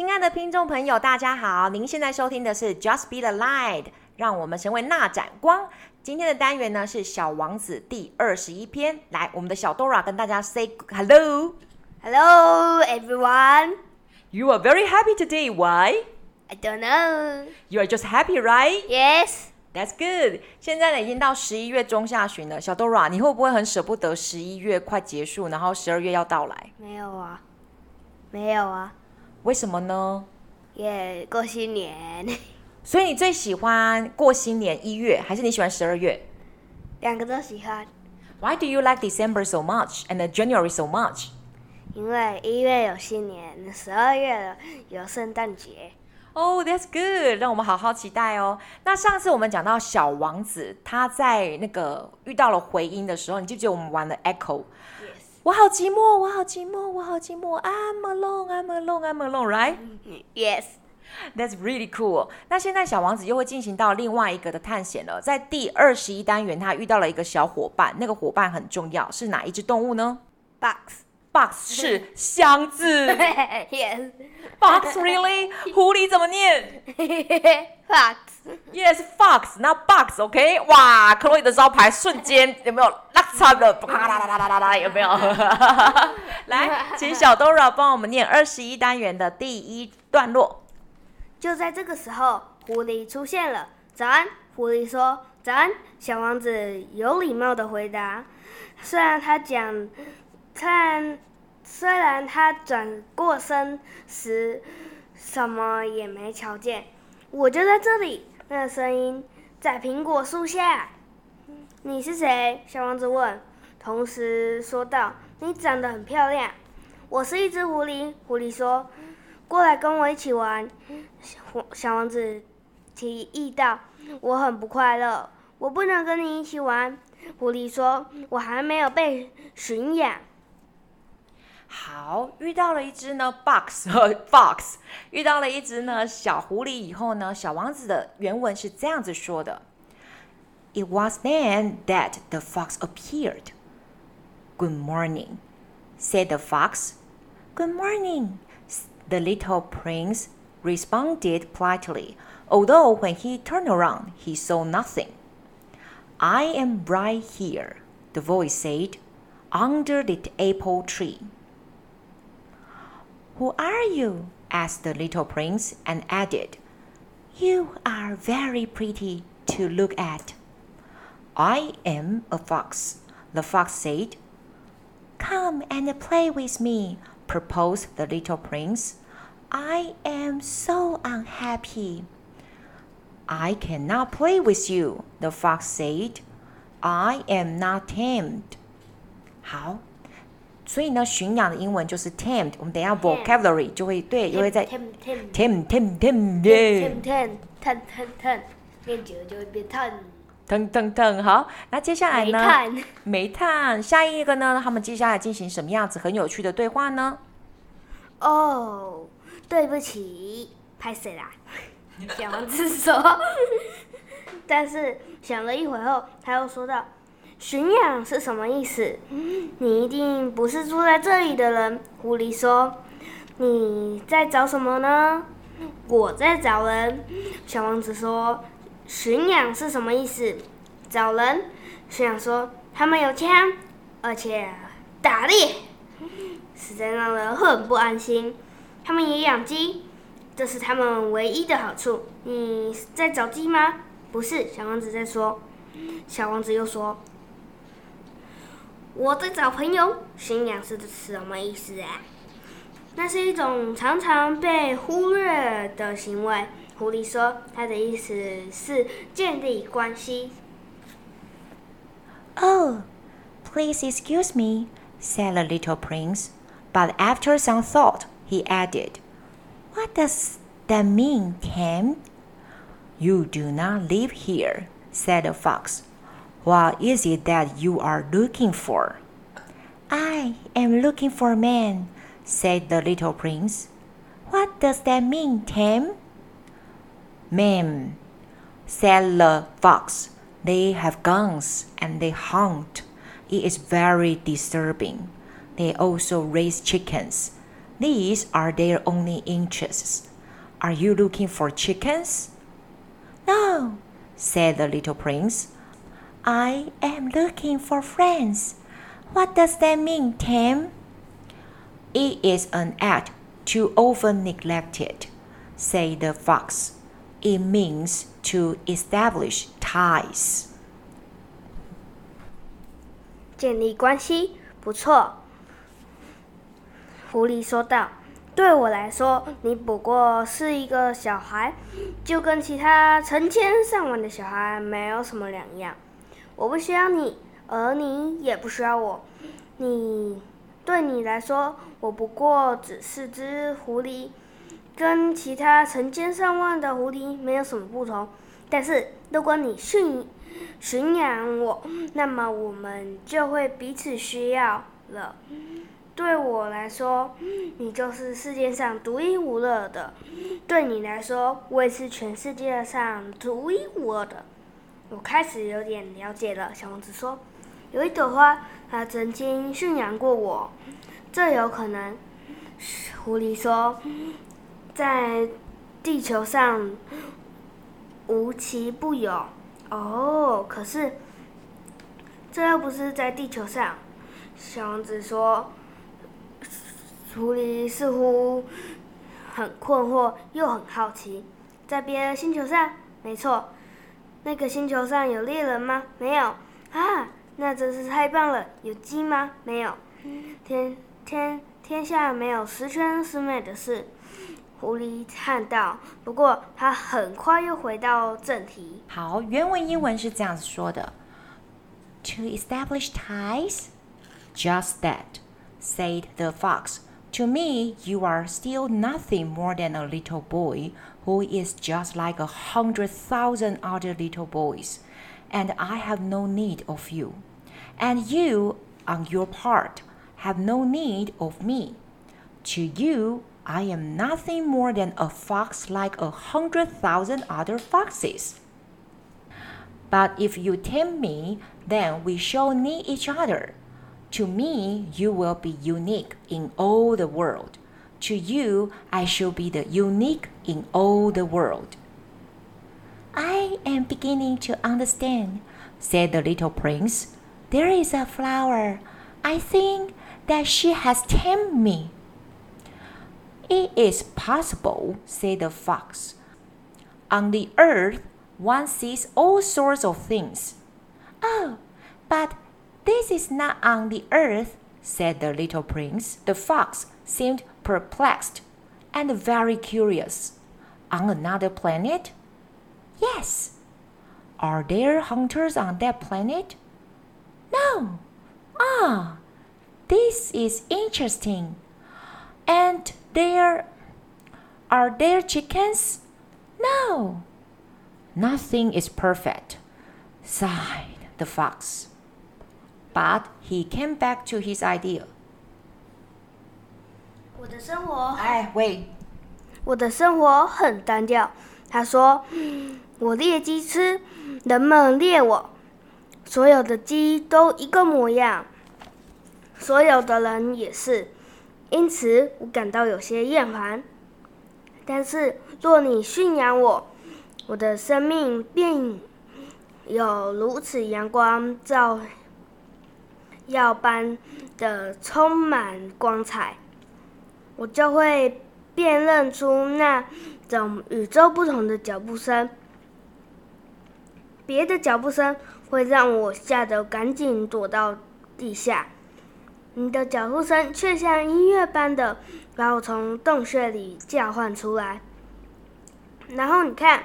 亲爱的听众朋友，大家好！您现在收听的是 Just Be the Light，让我们成为那盏光。今天的单元呢是《小王子》第二十一篇。来，我们的小 Dora 跟大家 say hello。Hello, everyone. You are very happy today. Why? I don't know. You are just happy, right? Yes. That's good. 现在呢已经到十一月中下旬了，小 Dora，你会不会很舍不得十一月快结束，然后十二月要到来？没有啊，没有啊。为什么呢？耶、yeah, 过新年。所以你最喜欢过新年一月，还是你喜欢十二月？两个都喜欢。Why do you like December so much and January so much？因为一月有新年，十二月有圣诞节。Oh, that's good！让我们好好期待哦。那上次我们讲到小王子，他在那个遇到了回音的时候，你记不记得我们玩了 Echo？Yes。我好寂寞，我好寂寞，我好寂寞。I'm alone, I'm alone, I'm alone, right? Yes. That's really cool。那现在小王子又会进行到另外一个的探险了。在第二十一单元，他遇到了一个小伙伴，那个伙伴很重要，是哪一只动物呢？Box。Box 是箱子。yes. Box really？狐狸怎么念？Fox。Yes，Fox。那 Box，OK？哇，克洛伊的招牌瞬间有没有拉差的？啪啦啦啦啦啦，有没有？来，请小 Dora 帮我们念二十一单元的第一段落。就在这个时候，狐狸出现了。早安，狐狸说。早安，小王子有礼貌的回答。虽然他讲。看，虽然他转过身时什么也没瞧见，我就在这里。那个声音在苹果树下。你是谁？小王子问，同时说道：“你长得很漂亮。”我是一只狐狸。狐狸说：“过来跟我一起玩。”小小王子提议道：“我很不快乐，我不能跟你一起玩。”狐狸说：“我还没有被驯养。”好，遇到了一只呢，Box 和 Fox，遇到了一只呢小狐狸以后呢，小王子的原文是这样子说的：It was then that the fox appeared. Good morning, said the fox. Good morning, the little prince responded politely, although when he turned around, he saw nothing. I am right here, the voice said, under the apple tree. Who are you? asked the little prince and added, You are very pretty to look at. I am a fox, the fox said. Come and play with me, proposed the little prince. I am so unhappy. I cannot play with you, the fox said. I am not tamed. 好。所以呢，驯养的英文就是 tamed。我们等一下 vocabulary 就会对，就会在 tame tame tame tame yeah tame tame tame 练久了就会变 tame tame tame tame 好，那接下来呢？煤炭，煤炭。下一个呢？他们接下来进行什么样子很有趣的对话呢？哦，对不起，拍谁啦？小王子说。但是想了一会后，他又说道。驯养是什么意思？你一定不是住在这里的人。狐狸说：“你在找什么呢？”我在找人。小王子说：“驯养是什么意思？”找人。驯养说：“他们有枪，而且打猎，实在让人很不安心。他们也养鸡，这是他们唯一的好处。你在找鸡吗？”“不是。”小王子在说。小王子又说。我在找朋友，驯养是什么意思啊？那是一种常常被忽略的行为。狐狸说，它的意思是建立关系。Oh, please excuse me, said the little prince. But after some thought, he added, What does that mean, Tim? You do not live here, said the fox. What is it that you are looking for? I am looking for a man, said the little prince. What does that mean, Tim? Men, said the fox. They have guns and they hunt. It is very disturbing. They also raise chickens. these are their only interests. Are you looking for chickens? No, said the little prince. I am looking for friends. What does that mean, Tim? It is an act too often neglected, said the fox. It means to establish ties. 建立关系，不错。狐狸说道：“对我来说，你不过是一个小孩，就跟其他成千上万的小孩没有什么两样。 我不需要你，而你也不需要我。你，对你来说，我不过只是只狐狸，跟其他成千上万的狐狸没有什么不同。但是，如果你驯驯养我，那么我们就会彼此需要了。”对我来说，你就是世界上独一无二的；对你来说，我也是全世界上独一无二的。我开始有点了解了。小王子说：“有一朵花，它曾经驯养过我，这有可能。”狐狸说：“在地球上无奇不有。”哦，可是这又不是在地球上。小王子说。狐狸似乎很困惑，又很好奇，在别的星球上？没错，那个星球上有猎人吗？没有。啊，那真是太棒了！有鸡吗？没有。天天天下没有十全十美的事，狐狸叹道。不过他很快又回到正题。好，原文英文是这样子说的：To establish ties, just that, said the fox. To me, you are still nothing more than a little boy who is just like a hundred thousand other little boys, and I have no need of you. And you, on your part, have no need of me. To you, I am nothing more than a fox like a hundred thousand other foxes. But if you tame me, then we shall need each other. To me, you will be unique in all the world. To you, I shall be the unique in all the world. I am beginning to understand, said the little prince. There is a flower. I think that she has tamed me. It is possible, said the fox. On the earth, one sees all sorts of things. Oh, but this is not on the earth, said the little prince. The fox seemed perplexed and very curious. On another planet? Yes. Are there hunters on that planet? No. Ah, this is interesting. And there are there chickens? No. Nothing is perfect, sighed the fox. But he came back to his idea. 我的生活，哎，喂，我的生活很单调。他说：“我猎鸡吃，人们猎我，所有的鸡都一个模样，所有的人也是，因此我感到有些厌烦。但是若你驯养我，我的生命便有如此阳光照。”耀般的充满光彩，我就会辨认出那种与众不同的脚步声。别的脚步声会让我吓得赶紧躲到地下，你的脚步声却像音乐般的把我从洞穴里叫唤出来。然后你看，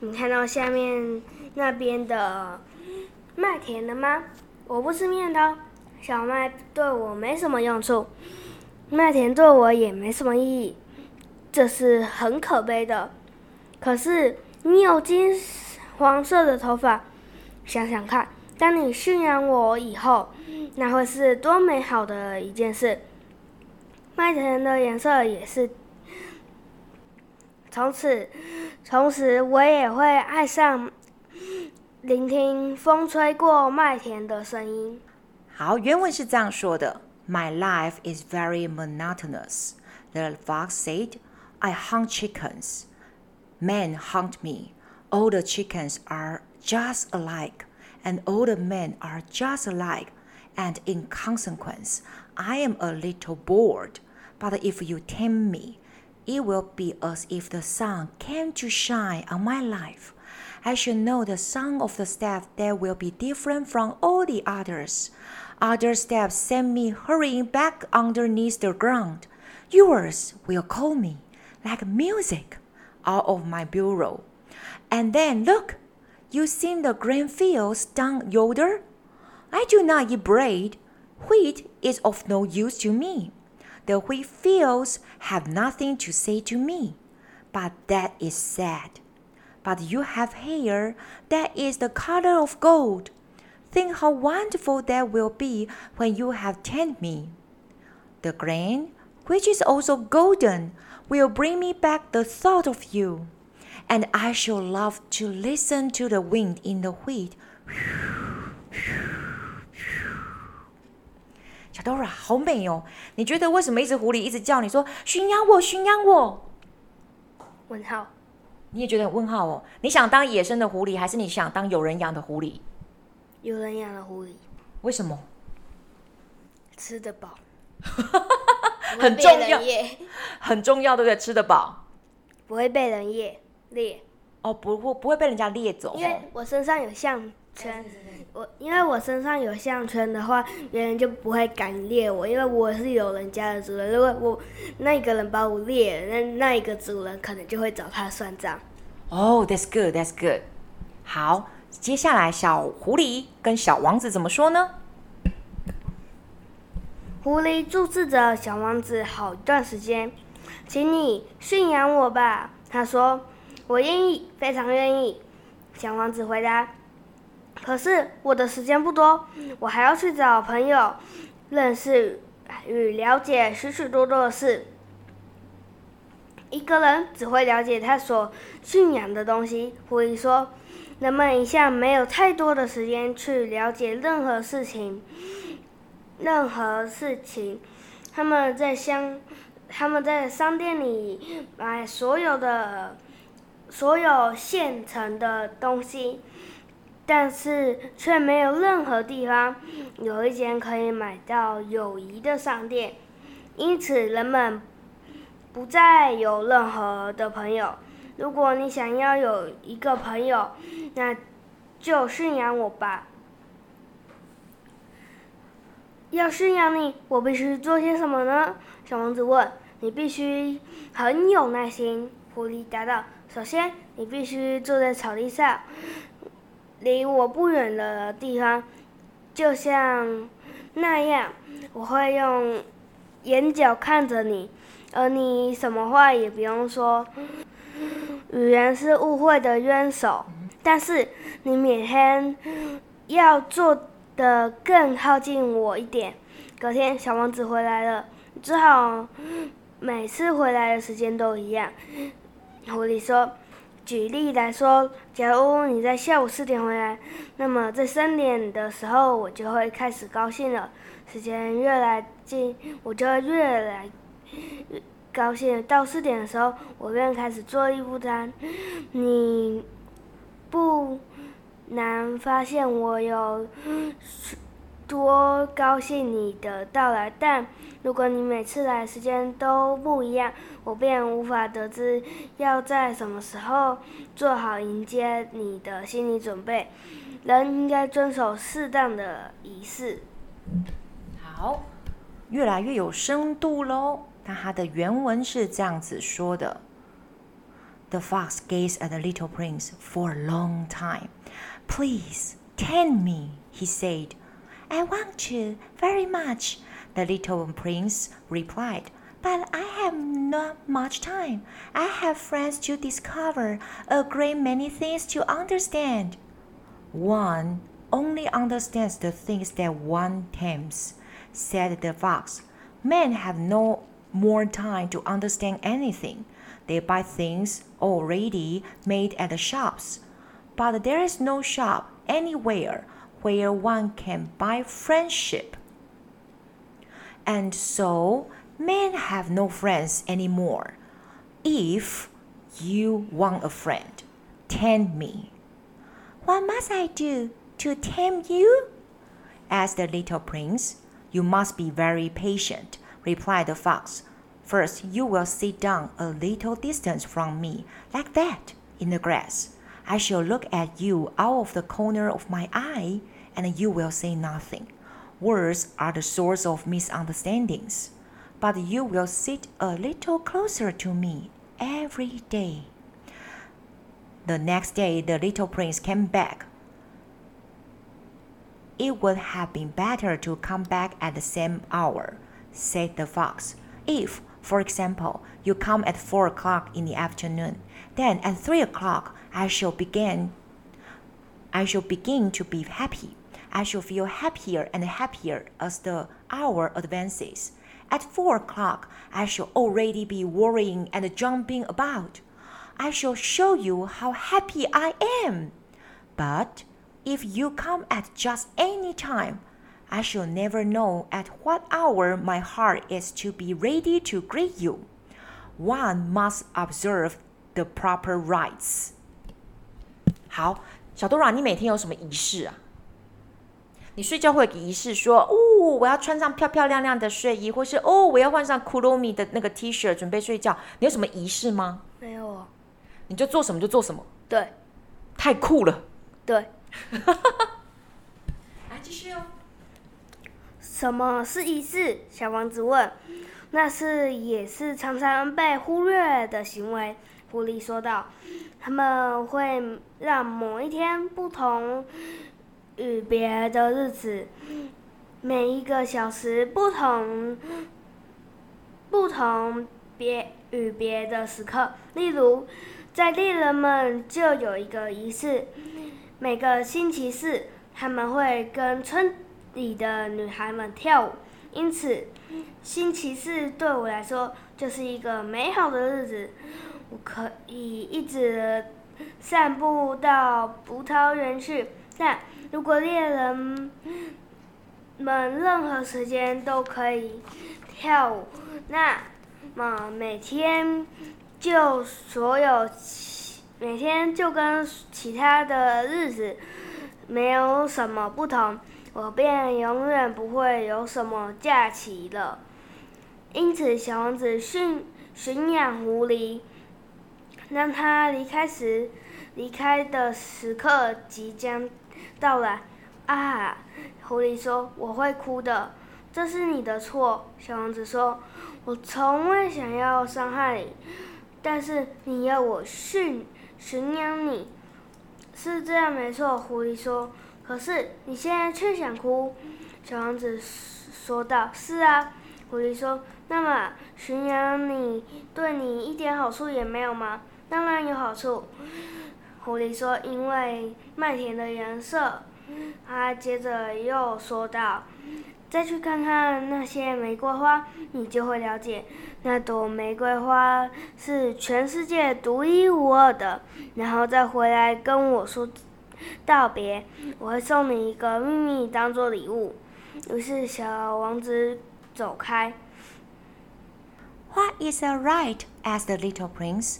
你看到下面那边的麦田了吗？我不吃面条。小麦对我没什么用处，麦田对我也没什么意义，这是很可悲的。可是你有金黄色的头发，想想看，当你驯养我以后，那会是多美好的一件事。麦田的颜色也是，从此，从此我也会爱上聆听风吹过麦田的声音。好，原文是这样说的：My life is very monotonous. The fox said, I hunt chickens. Men hunt me. All the chickens are just alike, and all the men are just alike, and in consequence, I am a little bored. But if you tame me, it will be as if the sun came to shine on my life. I should know the sound of the step that will be different from all the others. Other steps send me hurrying back underneath the ground. Yours will call me like music out of my bureau. And then look, you see the grain fields down yonder? I do not eat bread. Wheat is of no use to me. The wheat fields have nothing to say to me. But that is sad but you have hair that is the color of gold. Think how wonderful that will be when you have tamed me. The grain, which is also golden, will bring me back the thought of you, and I shall love to listen to the wind in the wheat. 小 Dora 好美哦！你觉得为什么一只狐狸一直叫你说驯养我，驯养我？问号。 你也觉得很问号哦？你想当野生的狐狸，还是你想当有人养的狐狸？有人养的狐狸。为什么？吃得饱。很重要。很重要，对不对？吃得饱。不会被人猎猎。哦，不会不会被人家猎走。因为我身上有项圈，我因为我身上有项圈的话，别人就不会敢猎我，因为我是有人家的主人。如果我那一个人把我猎了，那那一个主人可能就会找他算账。哦、oh，that's good，that's good。好，接下来小狐狸跟小王子怎么说呢？狐狸注视着小王子好一段时间，请你驯养我吧。他说：“我愿意，非常愿意。”小王子回答。可是我的时间不多，我还要去找朋友，认识与了解许许多多的事。一个人只会了解他所驯养的东西。狐狸说：“人们一向没有太多的时间去了解任何事情，任何事情。他们在商，他们在商店里买所有的，所有现成的东西。”但是却没有任何地方有一间可以买到友谊的商店，因此人们不再有任何的朋友。如果你想要有一个朋友，那就驯养我吧。要驯养你，我必须做些什么呢？小王子问。你必须很有耐心。狐狸答道。首先，你必须坐在草地上。离我不远的地方，就像那样，我会用眼角看着你，而你什么话也不用说。语言是误会的渊手，但是你每天要做的更靠近我一点。隔天，小王子回来了，只好每次回来的时间都一样。狐狸说。举例来说，假如你在下午四点回来，那么在三点的时候我就会开始高兴了。时间越来近，我就越来越高兴。到四点的时候，我便开始坐立不安。你不难发现我有多高兴你的到来，但如果你每次来时间都不一样，我便无法得知要在什么时候做好迎接你的心理准备。人应该遵守适当的仪式。好，越来越有深度喽。那它的原文是这样子说的：The fox gazed at the little prince for a long time. Please tend me, he said. I want you very much, the little prince replied. But I have not much time. I have friends to discover, a great many things to understand. One only understands the things that one tames, said the fox. Men have no more time to understand anything. They buy things already made at the shops. But there is no shop anywhere where one can buy friendship. And so Men have no friends anymore. If you want a friend, tame me. What must I do to tame you? asked the little prince. You must be very patient, replied the fox. First, you will sit down a little distance from me, like that, in the grass. I shall look at you out of the corner of my eye, and you will say nothing. Words are the source of misunderstandings. But you will sit a little closer to me every day. The next day, the little prince came back. It would have been better to come back at the same hour, said the fox. If, for example, you come at four o'clock in the afternoon, then at three o'clock I shall begin I shall begin to be happy. I shall feel happier and happier as the hour advances. At four o'clock, I shall already be worrying and jumping about. I shall show you how happy I am. But if you come at just any time, I shall never know at what hour my heart is to be ready to greet you. One must observe the proper rites. 好，小多拉，你每天有什么仪式啊？ 你睡觉会有个仪式，说哦，我要穿上漂漂亮亮的睡衣，或是哦，我要换上 Kuromi 的那个 T 恤，准备睡觉。你有什么仪式吗？没有啊。你就做什么就做什么。对。太酷了。对。来继续哦。什么是仪式？小王子问。那是也是常常被忽略的行为。狐狸说道。他们会让某一天不同。与别的日子，每一个小时不同，不同别与别的时刻。例如，在猎人们就有一个仪式，每个星期四他们会跟村里的女孩们跳舞。因此，星期四对我来说就是一个美好的日子，我可以一直散步到葡萄园去。但如果猎人们任何时间都可以跳舞，那么每天就所有每天就跟其他的日子没有什么不同，我便永远不会有什么假期了。因此，小王子驯驯养狐狸，让他离开时，离开的时刻即将。到来，啊！狐狸说：“我会哭的，这是你的错。”小王子说：“我从未想要伤害你，但是你要我驯驯养你，是这样没错。”狐狸说：“可是你现在却想哭。”小王子说道：“是啊。”狐狸说：“那么驯养你对你一点好处也没有吗？”“当然有好处。”狐狸说：“因为麦田的颜色。”他接着又说道：“再去看看那些玫瑰花，你就会了解，那朵玫瑰花是全世界独一无二的。然后再回来跟我说道别，我会送你一个秘密当做礼物。”于是小王子走开。What is a right? asked the little prince.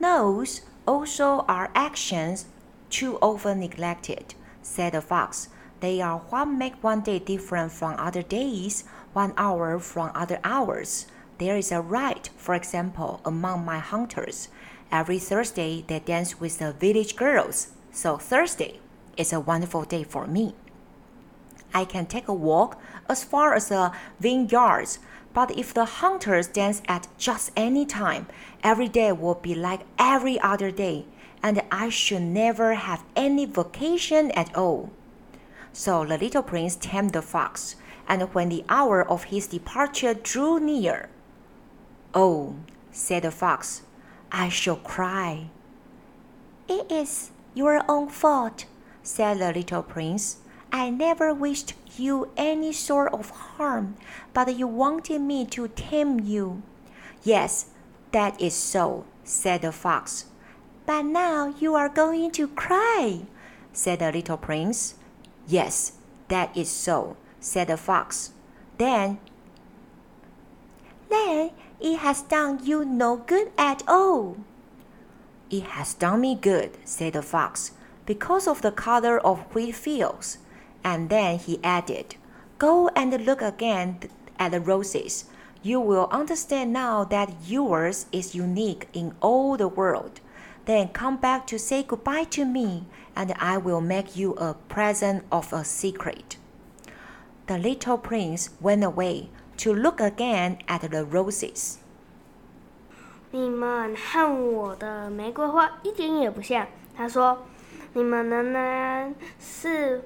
Those also are actions too often neglected, said the fox. They are what make one day different from other days, one hour from other hours. There is a rite, for example, among my hunters. Every Thursday they dance with the village girls, so Thursday is a wonderful day for me. I can take a walk as far as the vineyards but if the hunters dance at just any time, every day will be like every other day, and I should never have any vacation at all. So the little prince tamed the fox, and when the hour of his departure drew near, Oh, said the fox, I shall cry. It is your own fault, said the little prince. I never wished you any sort of harm, but you wanted me to tame you. Yes, that is so, said the fox. But now you are going to cry, said the little prince. Yes, that is so, said the fox. Then, then it has done you no good at all. It has done me good, said the fox, because of the color of wheat fields. And then he added, Go and look again at the roses. You will understand now that yours is unique in all the world. Then come back to say goodbye to me, and I will make you a present of a secret. The little prince went away to look again at the roses. 你们和我的玫瑰花一点也不像。他说：“你们仍然是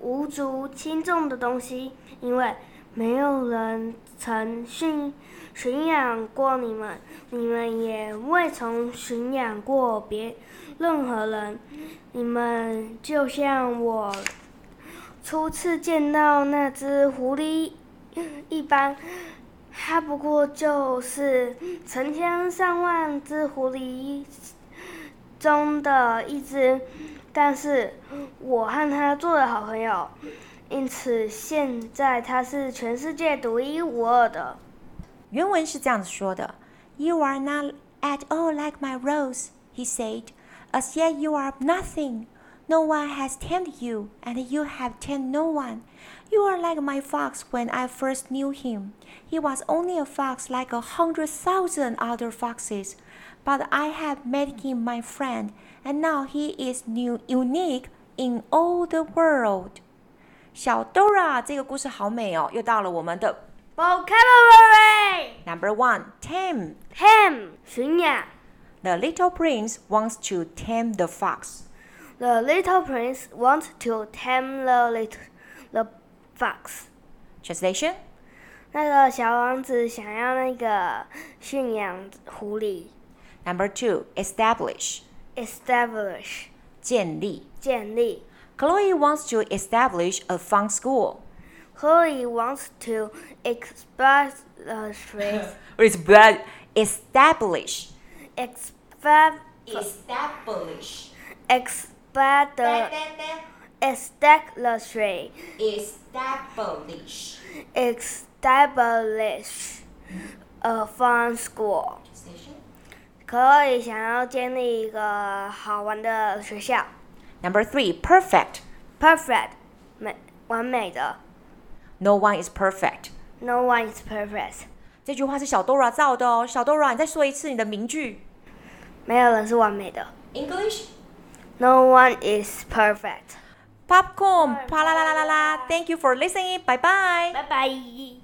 无足轻重的东西，因为 没有人曾驯驯养过你们，你们也未曾驯养过别任何人。你们就像我。”初次见到那只狐狸一般，它不过就是成千上万只狐狸中的一只，但是我和它做了好朋友，因此现在它是全世界独一无二的。原文是这样子说的：“You are not at all like my rose,” he said. “As yet you are nothing.” No one has tamed you, and you have tamed no one. You are like my fox when I first knew him. He was only a fox like a hundred thousand other foxes, but I have made him my friend, and now he is new, unique in all the world. 小 Dora 这个故事好美哦！又到了我们的 vocabulary number one, tame. Tame 驯养。The little prince wants to tame the fox. The little prince wants to tame the little the fox. Translation. 那个小王子想要那个驯养狐狸。Number two, establish. Establish. 建立。建立。Chloe wants to establish a fun school. Chloe wants to establish. establish. Establish. Establish. Ex establish establish establish a fun school，可以想要建立一个好玩的学校。 Number three, perfect. Perfect，美完美的。No one is perfect. No one is perfect。这句话是小 Dora 造的哦，小 Dora，你再说一次你的名句。没有人是完美的。English。No one is perfect. Popcorn, pa la la la la la. Thank you for listening. Bye bye. Bye bye.